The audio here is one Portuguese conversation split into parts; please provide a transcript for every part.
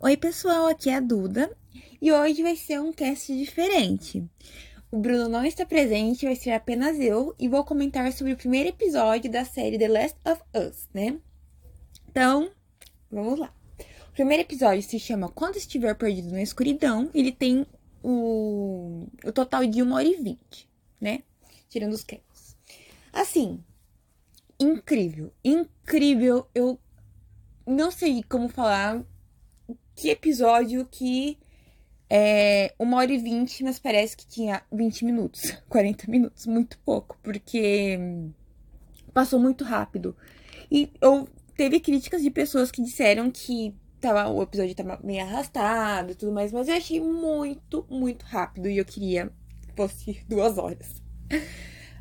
Oi, pessoal, aqui é a Duda e hoje vai ser um cast diferente. O Bruno não está presente, vai ser apenas eu e vou comentar sobre o primeiro episódio da série The Last of Us, né? Então, vamos lá. O primeiro episódio se chama Quando Estiver Perdido na Escuridão. Ele tem o, o total de 1 hora e 20, né? Tirando os créditos. Assim, incrível, incrível. Eu não sei como falar que episódio que é uma hora e vinte, mas parece que tinha 20 minutos, 40 minutos, muito pouco, porque passou muito rápido. E eu teve críticas de pessoas que disseram que tava, o episódio tava meio arrastado e tudo mais, mas eu achei muito, muito rápido e eu queria que fosse duas horas.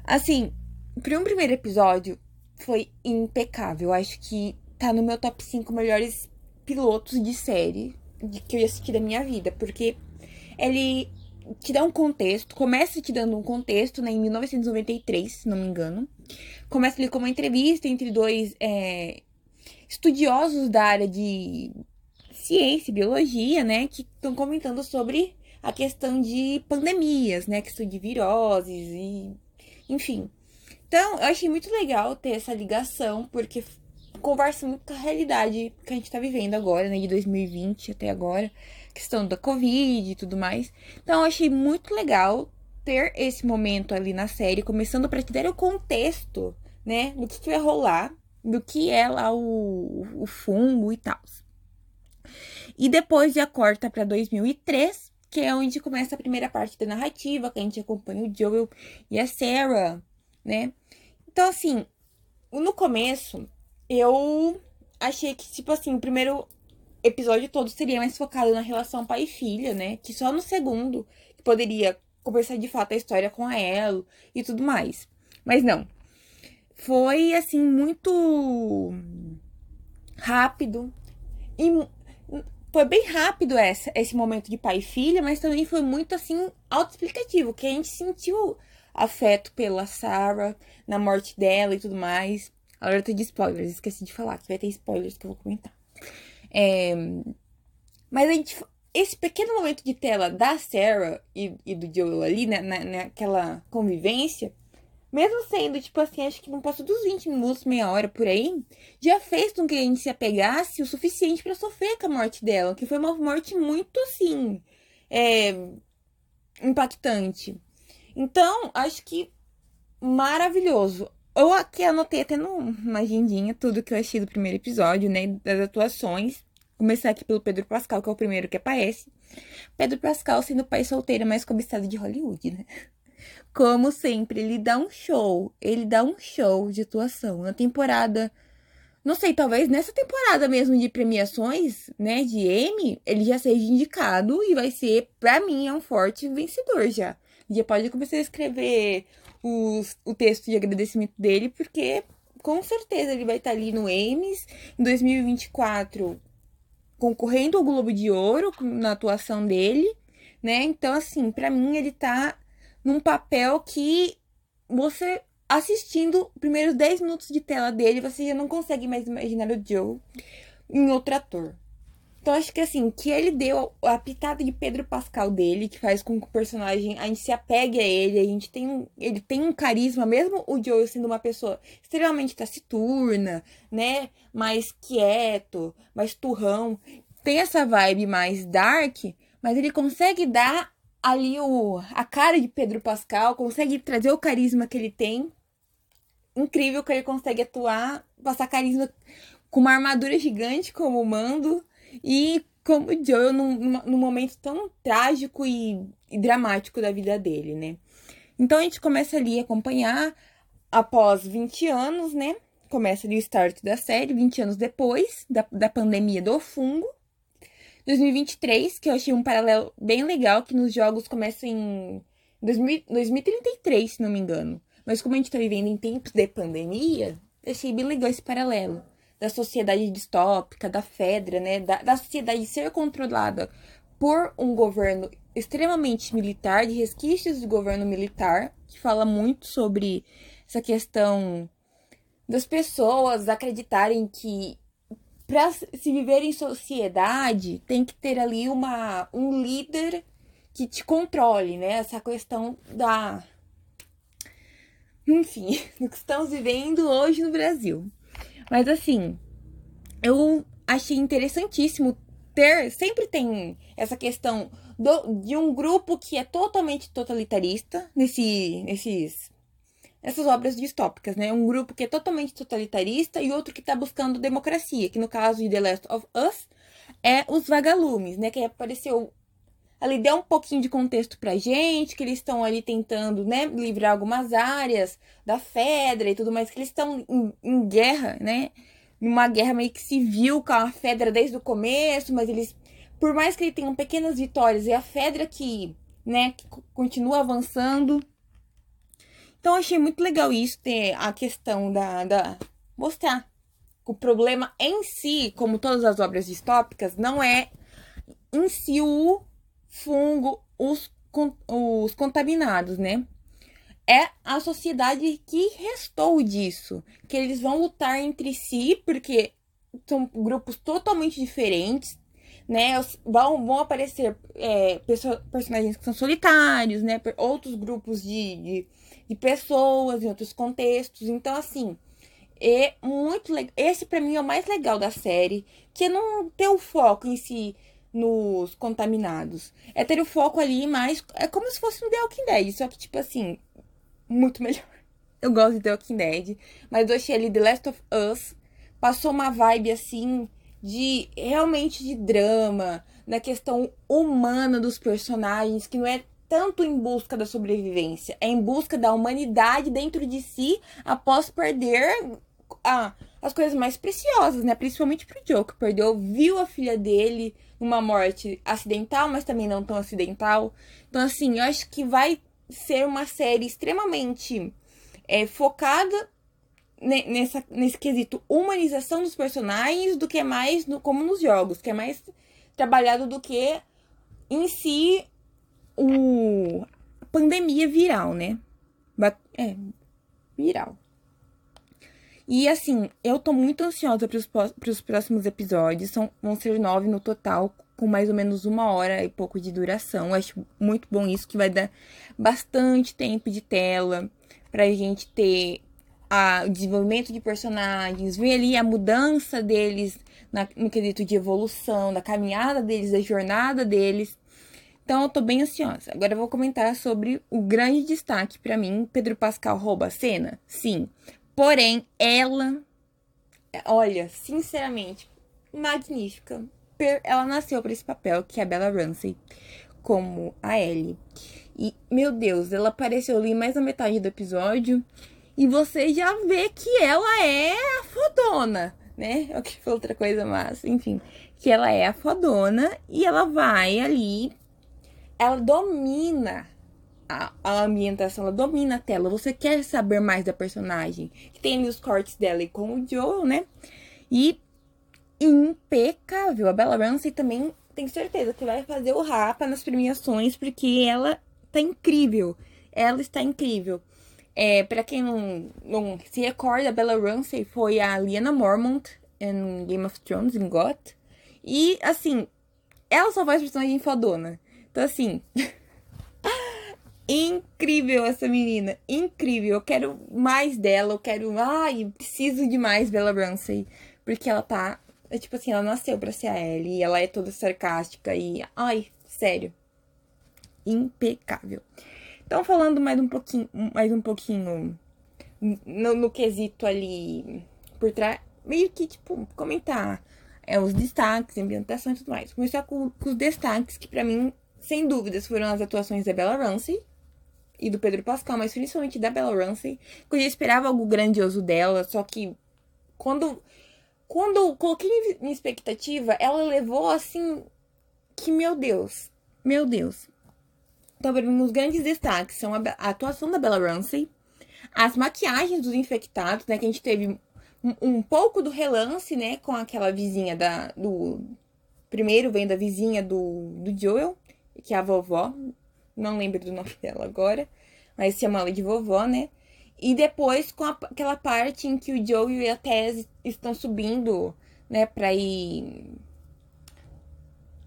Assim, para um primeiro episódio, foi impecável. Acho que tá no meu top 5 melhores pilotos de série de que eu assisti da minha vida, porque ele te dá um contexto, começa te dando um contexto, né, em 1993, se não me engano. Começa ali com uma entrevista entre dois é, estudiosos da área de ciência e biologia, né, que estão comentando sobre a questão de pandemias, né, questão de viroses e enfim. Então, eu achei muito legal ter essa ligação, porque conversa muito com a realidade que a gente tá vivendo agora, né, de 2020 até agora, questão da Covid e tudo mais. Então, eu achei muito legal ter esse momento ali na série, começando para te dar o contexto, né, do que, que vai rolar, do que é lá o, o fungo e tal. E depois já corta para 2003, que é onde começa a primeira parte da narrativa, que a gente acompanha o Joel e a Sarah, né? Então, assim, no começo, eu achei que, tipo assim, o primeiro episódio todo seria mais focado na relação pai filha, né? Que só no segundo que poderia conversar de fato a história com a Elo e tudo mais. Mas não. Foi, assim, muito rápido. E foi bem rápido essa, esse momento de pai e filha, mas também foi muito, assim, autoexplicativo. Que a gente sentiu afeto pela Sarah, na morte dela e tudo mais. Alerta de spoilers, esqueci de falar, que vai ter spoilers que eu vou comentar. É, mas a gente, esse pequeno momento de tela da Sarah e, e do Joel ali, né, na, naquela convivência, mesmo sendo, tipo assim, acho que não passou dos 20 minutos, meia hora por aí, já fez com que a gente se apegasse o suficiente para sofrer com a morte dela, que foi uma morte muito, assim, é, impactante. Então, acho que maravilhoso. Eu aqui anotei até numa agendinha tudo que eu achei do primeiro episódio, né? Das atuações. Começar aqui pelo Pedro Pascal, que é o primeiro que aparece. Pedro Pascal sendo o pai solteiro mais cobiçado de Hollywood, né? Como sempre, ele dá um show. Ele dá um show de atuação. Na temporada. Não sei, talvez nessa temporada mesmo de premiações, né? De Emmy, ele já seja indicado e vai ser, pra mim, é um forte vencedor já. Já pode começar a escrever os, o texto de agradecimento dele, porque com certeza ele vai estar ali no Emmys em 2024 concorrendo ao Globo de Ouro na atuação dele, né? Então, assim, para mim ele tá num papel que você assistindo os primeiros 10 minutos de tela dele, você já não consegue mais imaginar o Joe em outro ator. Então, acho que assim, que ele deu a pitada de Pedro Pascal dele, que faz com que o personagem, a gente se apegue a ele, a gente tem, ele tem um carisma, mesmo o Joel sendo uma pessoa extremamente taciturna, né, mais quieto, mais turrão, tem essa vibe mais dark, mas ele consegue dar ali o, a cara de Pedro Pascal, consegue trazer o carisma que ele tem. Incrível que ele consegue atuar, passar carisma com uma armadura gigante como o Mando e como o Joel num, num momento tão trágico e, e dramático da vida dele, né? Então a gente começa ali a acompanhar após 20 anos, né? Começa ali o start da série, 20 anos depois da, da pandemia do fungo. 2023, que eu achei um paralelo bem legal, que nos jogos começa em 2000, 2033, se não me engano. Mas como a gente tá vivendo em tempos de pandemia, achei bem legal esse paralelo da sociedade distópica, da Fedra, né? Da, da sociedade ser controlada por um governo extremamente militar, de resquícios do governo militar, que fala muito sobre essa questão das pessoas acreditarem que para se viver em sociedade, tem que ter ali uma, um líder que te controle, né? Essa questão da. Enfim, do que estamos vivendo hoje no Brasil. Mas assim, eu achei interessantíssimo ter. Sempre tem essa questão do, de um grupo que é totalmente totalitarista nesse, nesses essas obras distópicas, né? Um grupo que é totalmente totalitarista e outro que está buscando democracia, que no caso de The Last of Us é os vagalumes, né? Que apareceu ali deu um pouquinho de contexto pra gente, que eles estão ali tentando, né, livrar algumas áreas da Fedra e tudo mais, que eles estão em, em, guerra, né? Numa guerra meio que civil com a Fedra desde o começo, mas eles, por mais que eles tenham pequenas vitórias, é a Fedra que, né, que continua avançando. Então achei muito legal isso, ter a questão da, da mostrar o problema em si, como todas as obras distópicas, não é em si o fungo, os, os contaminados, né? É a sociedade que restou disso. Que eles vão lutar entre si, porque são grupos totalmente diferentes, né? Vão, vão aparecer é, personagens que são solitários, né? Outros grupos de, de de pessoas em outros contextos. Então, assim, é muito legal. Esse para mim é o mais legal da série, que é não ter o foco em si nos contaminados. É ter o foco ali mais. É como se fosse um The Walking Dead, só que, tipo assim, muito melhor. Eu gosto de The Walking Dead, mas eu achei ali The Last of Us. Passou uma vibe assim de realmente de drama, na questão humana dos personagens, que não é tanto em busca da sobrevivência, é em busca da humanidade dentro de si após perder ah, as coisas mais preciosas, né? Principalmente pro Joe, que perdeu, viu a filha dele numa morte acidental, mas também não tão acidental. Então, assim, eu acho que vai ser uma série extremamente é, focada nessa, nesse quesito humanização dos personagens do que mais no, como nos jogos, que é mais trabalhado do que em si o pandemia viral, né? É, viral. E assim, eu tô muito ansiosa para os próximos episódios. São, vão ser nove no total, com mais ou menos uma hora e pouco de duração. Eu acho muito bom isso, que vai dar bastante tempo de tela pra gente ter a, o desenvolvimento de personagens, ver ali a mudança deles na, no quesito de evolução, da caminhada deles, da jornada deles. Então eu tô bem ansiosa. Agora eu vou comentar sobre o grande destaque para mim. Pedro Pascal rouba a cena? Sim. Porém, ela, olha, sinceramente, magnífica. Ela nasceu para esse papel, que é a Bella Ramsey, como a Ellie. E, meu Deus, ela apareceu ali mais na metade do episódio. E você já vê que ela é a fodona, né? O que foi outra coisa, mas, enfim. Que ela é a fodona e ela vai ali ela domina a, a, ambientação, ela domina a tela. Você quer saber mais da personagem. Tem ali os cortes dela e com o Joel, né? E impecável. A Bella Ramsey também tenho certeza que vai fazer o rapa nas premiações, porque ela tá incrível. Ela está incrível. É, para quem não, não se recorda, a Bella Ramsey foi a Liana Mormont em Game of Thrones, em GOT. E, assim, ela só faz personagem fodona. Então, assim. incrível essa menina. Incrível. Eu quero mais dela. Eu quero. Ai, preciso de mais Bella Ramsey. Porque ela tá. É tipo assim, ela nasceu pra ser a Ellie. E ela é toda sarcástica. E. Ai, sério. Impecável. Então, falando mais um pouquinho. Mais um pouquinho. No, no quesito ali. Por trás. Meio que, tipo, comentar. É, os destaques, ambientação e tudo mais. Começar com, com os destaques, que para mim sem dúvidas, foram as atuações da Bella Ramsey e do Pedro Pascal, mas principalmente da Bella Ramsey, que eu esperava algo grandioso dela, só que quando quando coloquei minha expectativa, ela levou assim que meu Deus, meu Deus. Então, para mim, os grandes destaques são a, a, atuação da Bella Ramsey, as maquiagens dos infectados, né, que a gente teve um, um pouco do relance, né, com aquela vizinha da do primeiro vem da vizinha do, do Joel, que é a vovó, não lembro do nome dela agora, mas chama ela de vovó, né? E depois com a, aquela parte em que o Joe e a Tess estão subindo né, pra ir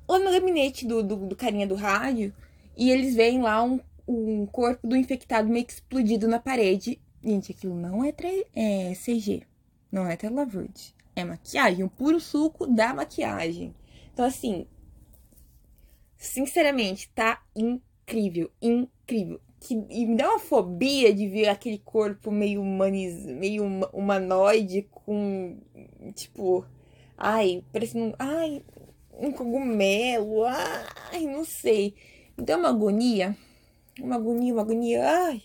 lá no gabinete do, do, do carinha do rádio e eles veem lá um, um corpo do infectado meio que explodido na parede. Gente, aquilo não é, é CG, não é tela verde, é maquiagem, o puro suco da maquiagem. Então, assim, sinceramente, tá incrível, incrível. Que, e me dá uma fobia de ver aquele corpo meio, humaniz, meio humanoide com, tipo, ai, parecendo, ai, um cogumelo, ai, não sei. Dá uma agonia, uma agonia, uma agonia, ai.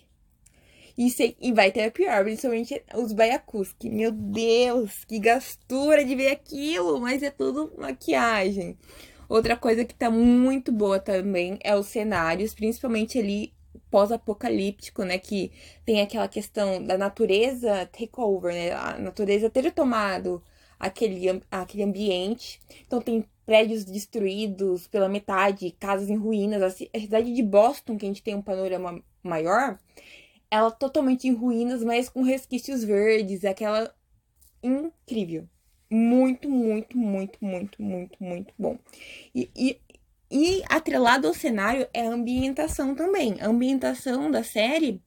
E, sei, e vai ter pior, principalmente os baiacus, que, meu Deus, que gastura de ver aquilo, mas é tudo maquiagem. Outra coisa que tá muito boa também é os cenários, principalmente ali pós-apocalíptico, né? Que tem aquela questão da natureza takeover, né? A natureza ter tomado aquele, aquele ambiente. Então tem prédios destruídos pela metade, casas em ruínas. A cidade de Boston, que a gente tem um panorama maior, ela totalmente em ruínas, mas com resquícios verdes, é aquela incrível. Muito, muito, muito, muito, muito, muito bom. E, e, e atrelado ao cenário é a ambientação também. A ambientação da série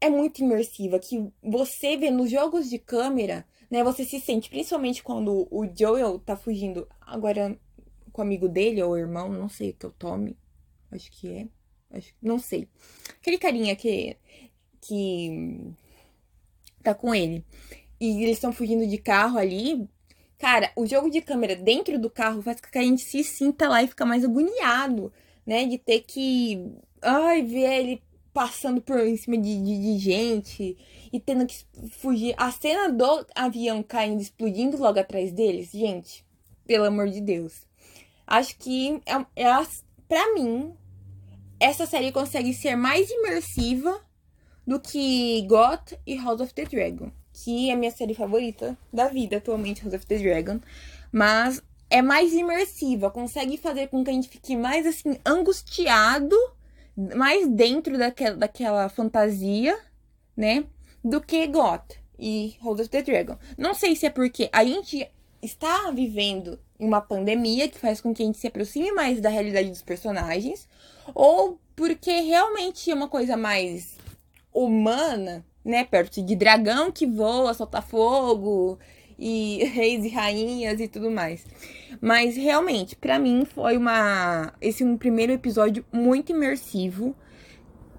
é muito imersiva, que você vê nos jogos de câmera né? Você se sente, principalmente quando o Joel tá fugindo agora com o amigo dele, ou o irmão, não sei o que eu tome. Acho que é. Acho, não sei. Aquele carinha que. que. tá com ele. E eles estão fugindo de carro ali. Cara, o jogo de câmera dentro do carro faz com que a gente se sinta lá e fica mais agoniado, né? De ter que. Ai, ver ele passando por em cima de, de, de, gente e tendo que fugir. A cena do avião caindo, explodindo logo atrás deles, gente, pelo amor de Deus. Acho que é, é pra mim, essa série consegue ser mais imersiva do que GOT e House of the Dragon, que é a minha série favorita da vida atualmente, House of the Dragon. Mas é mais imersiva, consegue fazer com que a gente fique mais assim angustiado mais dentro daquela, daquela fantasia, né? Do que Goth e House of the Dragon. Não sei se é porque a gente está vivendo uma pandemia que faz com que a gente se aproxime mais da realidade dos personagens, ou porque realmente é uma coisa mais humana, né? Perto de dragão que voa, solta fogo e reis e rainhas e tudo mais. Mas realmente, para mim foi uma esse um primeiro episódio muito imersivo.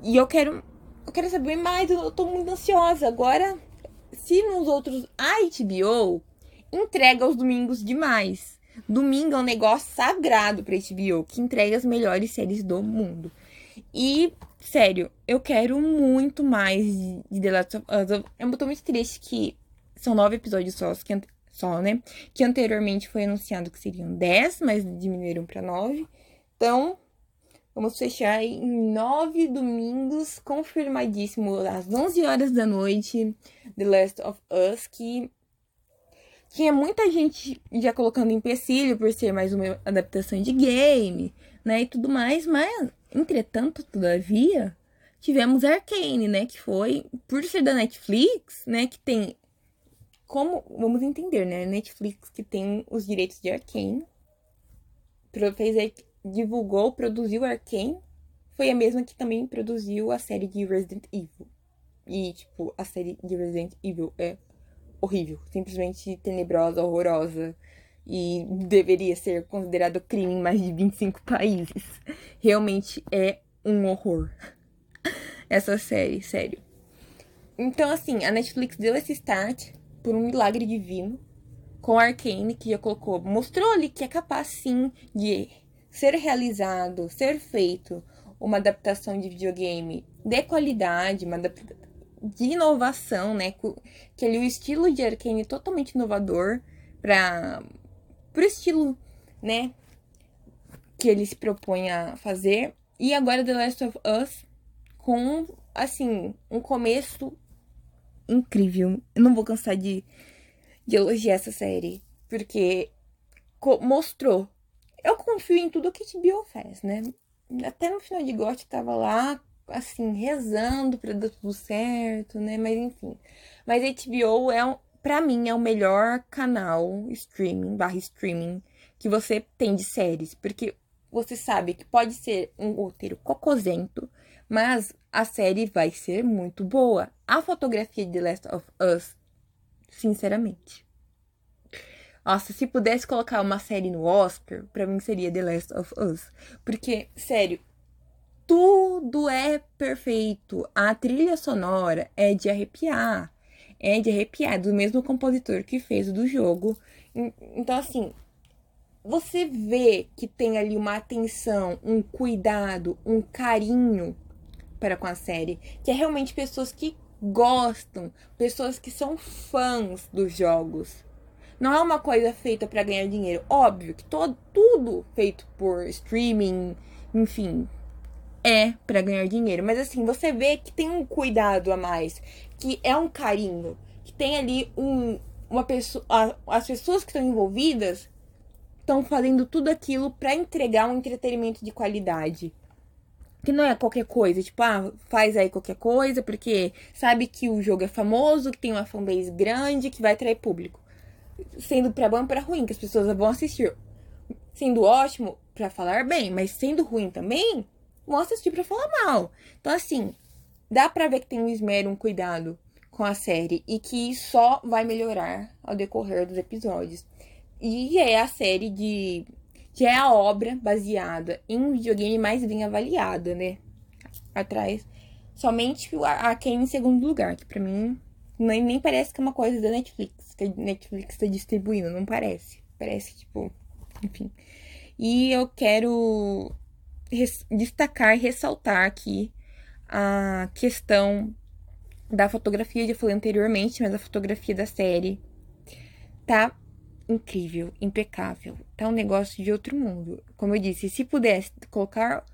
E eu quero eu quero saber mais, eu tô muito ansiosa. Agora, se nos outros a HBO entrega aos domingos demais. Domingo é um negócio sagrado pra HBO, que entrega as melhores séries do mundo. E, sério, eu quero muito mais de The Last of Us. Eu tô muito triste que são nove episódios só, que, só, né? Que anteriormente foi anunciado que seriam dez, mas diminuíram para nove. Então, vamos fechar em nove domingos, confirmadíssimo, às 11 horas da noite, The Last of Us, que tinha muita gente já colocando empecilho por ser mais uma adaptação de game, né, e tudo mais, mas, entretanto, todavia, tivemos Arcane, né, que foi, por ser da Netflix, né, que tem como, vamos entender, né? Netflix que tem os direitos de Arkane, fez, divulgou, produziu Arkane, foi a mesma que também produziu a série de Resident Evil. E, tipo, a série de Resident Evil é horrível, simplesmente tenebrosa, horrorosa. E deveria ser considerado crime em mais de 25 países. Realmente é um horror. Essa série, sério. Então, assim, a Netflix deu esse start por um milagre divino com Arkane, que já colocou, mostrou ali que é capaz sim de ser realizado, ser feito uma adaptação de videogame de qualidade, uma de inovação, né? Que ali o estilo de Arkane totalmente inovador para o estilo, né? Que ele se propõe a fazer. E agora The Last of Us com, assim, um começo incrível. Eu não vou cansar de, de elogiar essa série. Porque mostrou. Eu confio em tudo que HBO faz, né? Até no final de GOT tava lá, assim, rezando pra dar tudo certo, né? Mas enfim. Mas HBO é um, para mim, é o melhor canal streaming, barra streaming, que você tem de séries. Porque você sabe que pode ser um roteiro cocosento, mas a série vai ser muito boa. A fotografia de The Last of Us, sinceramente. Nossa, se pudesse colocar uma série no Oscar, para mim seria The Last of Us. Porque, sério, tudo é perfeito. A trilha sonora é de arrepiar. É de arrepiar, do mesmo compositor que fez o do jogo. Então, assim, você vê que tem ali uma atenção, um cuidado, um carinho para com a série. Que é realmente pessoas que gostam, pessoas que são fãs dos jogos. Não é uma coisa feita para ganhar dinheiro. Óbvio que todo, tudo feito por streaming, enfim, é para ganhar dinheiro. Mas assim, você vê que tem um cuidado a mais, que é um carinho, que tem ali um, uma pessoa. as pessoas que estão envolvidas estão fazendo tudo aquilo para entregar um entretenimento de qualidade. Que não é qualquer coisa, tipo, ah, faz aí qualquer coisa, porque sabe que o jogo é famoso, que tem uma fanbase grande, que vai atrair público sendo pra bom pra ruim, que as pessoas vão assistir. Sendo ótimo para falar bem, mas sendo ruim também, vão assistir pra falar mal. Então, assim, dá pra ver que tem um esmero, um cuidado com a série e que só vai melhorar ao decorrer dos episódios. E é a série de. Já é a obra baseada em um videogame mais bem avaliada, né? Atrás. Somente a Ken em segundo lugar, que pra mim nem, nem parece que é uma coisa da Netflix que a Netflix está distribuindo, não parece. Parece, tipo, enfim. E eu quero destacar, ressaltar aqui a questão da fotografia, eu falei anteriormente, mas a fotografia da série tá incrível, impecável. Tá um negócio de outro mundo. Como eu disse, se pudesse colocar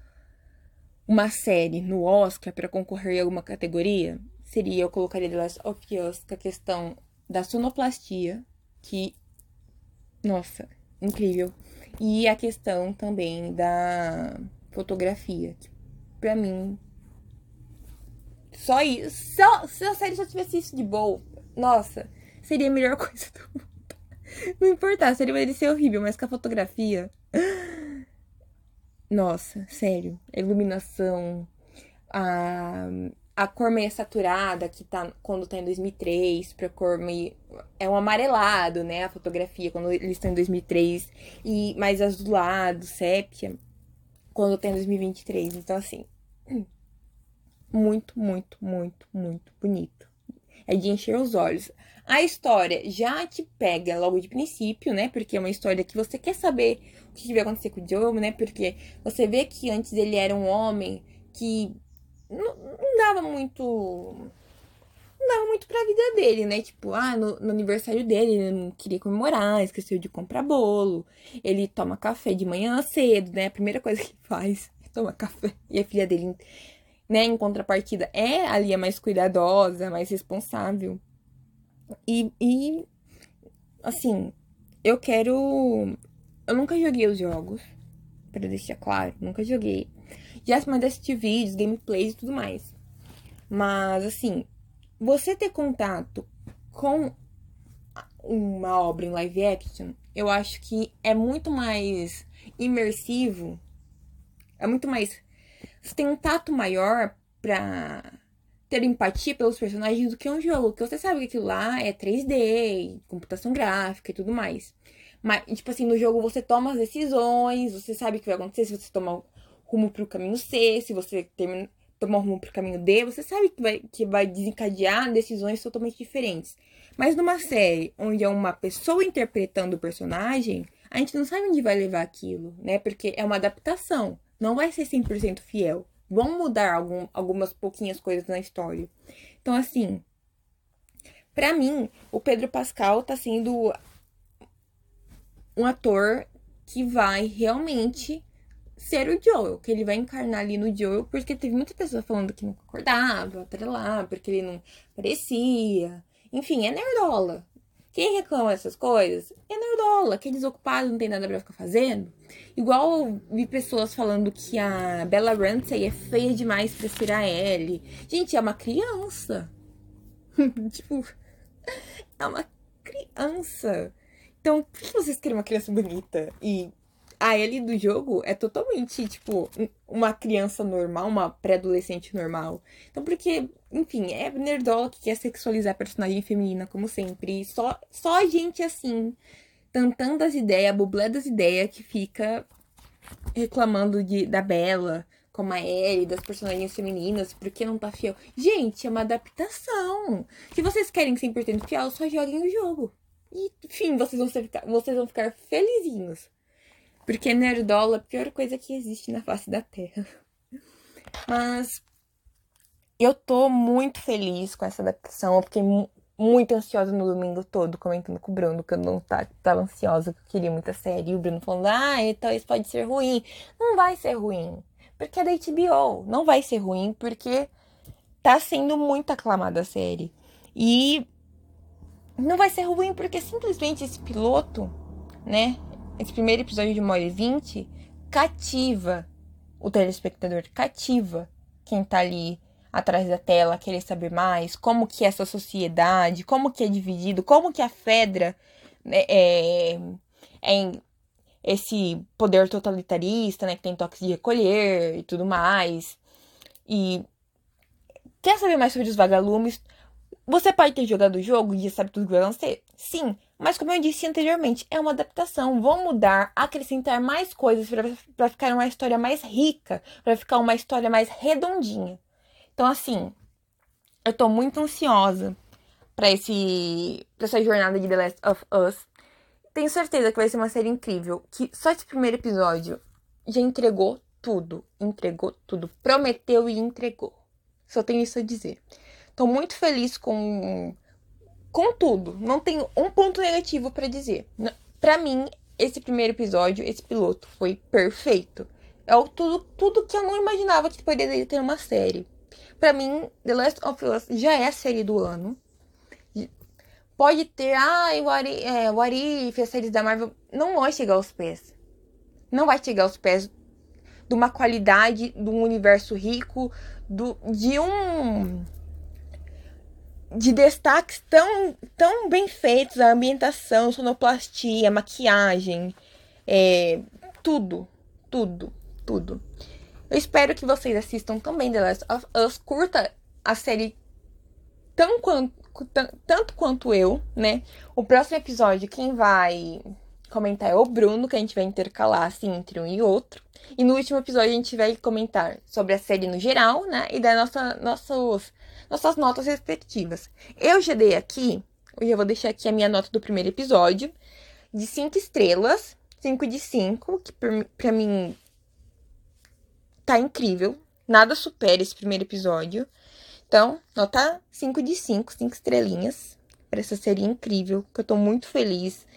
uma série no Oscar para concorrer em alguma categoria, seria eu colocaria The Last of Us, com a questão da sonoplastia, que, nossa, incrível. E a questão também da fotografia, que pra mim, só isso, só, se a série só tivesse isso de boa, nossa, seria a melhor coisa do mundo. Não importa, seria ele ser horrível, mas com a fotografia. Nossa, sério. A iluminação, a, a cor meio saturada, que tá quando tá em 2003, pra cor meio. É um amarelado, né? A fotografia, quando eles estão em 2003. E mais azulado, sépia, quando tá em 2023. Então, assim. Muito, muito, muito, muito bonito. É de encher os olhos. A história já te pega logo de princípio, né? Porque é uma história que você quer saber o que vai acontecer com o Joe, né? Porque você vê que antes ele era um homem que não, não dava muito. Não dava muito pra vida dele, né? Tipo, ah, no, no, aniversário dele ele não queria comemorar, esqueceu de comprar bolo. Ele toma café de manhã cedo, né? A primeira coisa que faz é tomar café. E a filha dele, né, em contrapartida, é ali a mais cuidadosa, mais responsável. E, e assim, eu quero. Eu nunca joguei os jogos, para deixar claro, nunca joguei. Já mandei assistir vídeos, gameplays e tudo mais. Mas, assim, você ter contato com uma obra em live action, eu acho que é muito mais imersivo. É muito mais. Você tem um tato maior pra ter empatia pelos personagens do que um jogo. Que você sabe que aquilo lá é 3D, computação gráfica e tudo mais. Mas, tipo assim, no jogo você toma as decisões, você sabe o que vai acontecer se você tomar rumo pro caminho C, se você termina, tomar rumo pro caminho D, você sabe que vai, que vai desencadear decisões totalmente diferentes. Mas numa série onde é uma pessoa interpretando o personagem, a gente não sabe onde vai levar aquilo, né? Porque é uma adaptação, não vai ser 100% fiel. Vão mudar algum, algumas pouquinhas coisas na história. Então, assim, para mim, o Pedro Pascal tá sendo um ator que vai realmente ser o Joel, que ele vai encarnar ali no Joel, porque teve muitas pessoas falando que não concordava, lá, porque ele não parecia. Enfim, é nerdola. Quem reclama dessas coisas é nerdola, que é desocupado, não tem nada pra ficar fazendo. Igual eu vi pessoas falando que a Bella Ramsey é feia demais pra ser a Ellie. Gente, é uma criança. tipo, é uma criança. Então, por que vocês querem uma criança bonita? E a Ellie do jogo é totalmente, tipo, uma criança normal, uma pré-adolescente normal. Então, porque, enfim, é nerdola que quer sexualizar a personagem feminina, como sempre. Só, só gente assim, tantando as ideias, bublé das ideias, que fica reclamando de, da Bela, como a Ellie, das personagens femininas, porque não tá fiel. Gente, é uma adaptação. Se vocês querem 100% fiel, só joguem o jogo. E, enfim, vocês vão, ficar, vocês vão ficar felizinhos. Porque nerdola é a pior coisa que existe na face da Terra. Mas eu tô muito feliz com essa adaptação. Eu fiquei muito ansiosa no domingo todo, comentando com o Bruno que eu não tá, tava ansiosa, que eu queria muita série. E o Bruno falando, ah, então isso pode ser ruim. Não vai ser ruim. Porque é da HBO. Não vai ser ruim, porque tá sendo muito aclamada a série. E não vai ser ruim porque simplesmente esse piloto, né? Esse primeiro episódio de 1 hora e 20 cativa o telespectador, cativa quem tá ali atrás da tela, querer saber mais, como que é essa sociedade, como que é dividido, como que a Fedra né, é, é esse poder totalitarista, né, que tem toques de recolher e tudo mais. E quer saber mais sobre os vagalumes? Você pode ter jogado o jogo e já sabe tudo que vai acontecer? Sim, mas como eu disse anteriormente, é uma adaptação. Vão mudar, acrescentar mais coisas para ficar uma história mais rica, para ficar uma história mais redondinha. Então, assim, eu tô muito ansiosa para esse pra essa jornada de The Last of Us. Tenho certeza que vai ser uma série incrível, que só esse primeiro episódio já entregou tudo, entregou tudo, prometeu e entregou. Só tenho isso a dizer. Tô muito feliz com com tudo. Não tenho um ponto negativo para dizer. Para mim, esse primeiro episódio, esse piloto foi perfeito. É o, tudo, tudo que eu não imaginava que poderia ter uma série. Para mim, The Last of Us já é a série do ano. Pode ter, ah, o Ari, é, Arif, as séries da Marvel. Não vai chegar aos pés. Não vai chegar aos pés de uma qualidade, de um universo rico, do, de um de destaques tão, tão bem feitos, a ambientação, sonoplastia, maquiagem, é, tudo, tudo, tudo. Eu espero que vocês assistam também The Last of Us, curta a série tão quanto, tanto quanto eu, né? O próximo episódio, quem vai comentar é o Bruno, que a gente vai intercalar assim entre um e outro. E no último episódio a gente vai comentar sobre a série no geral, né? E dar nossa, nossos nossas notas respectivas. Eu já dei aqui, eu já vou deixar aqui a minha nota do primeiro episódio, de 5 estrelas, 5 de 5, que pra mim tá incrível. Nada supera esse primeiro episódio. Então, nota 5 de 5, 5 estrelinhas para essa série incrível, que eu tô muito feliz.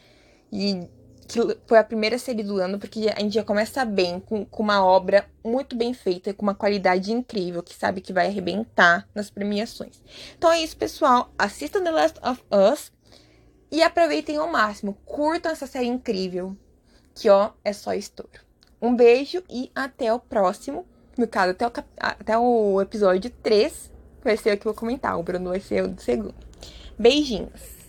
E que foi a primeira série do ano, porque a gente já começa bem, com, com uma obra muito bem feita, com uma qualidade incrível, que sabe que vai arrebentar nas premiações. Então é isso, pessoal. Assistam The Last of Us e aproveitem ao máximo. Curtam essa série incrível, que ó, é só estouro. Um beijo e até o próximo. No caso, até o, até o episódio 3, vai ser o que eu vou comentar. O Bruno vai ser o do segundo. Beijinhos!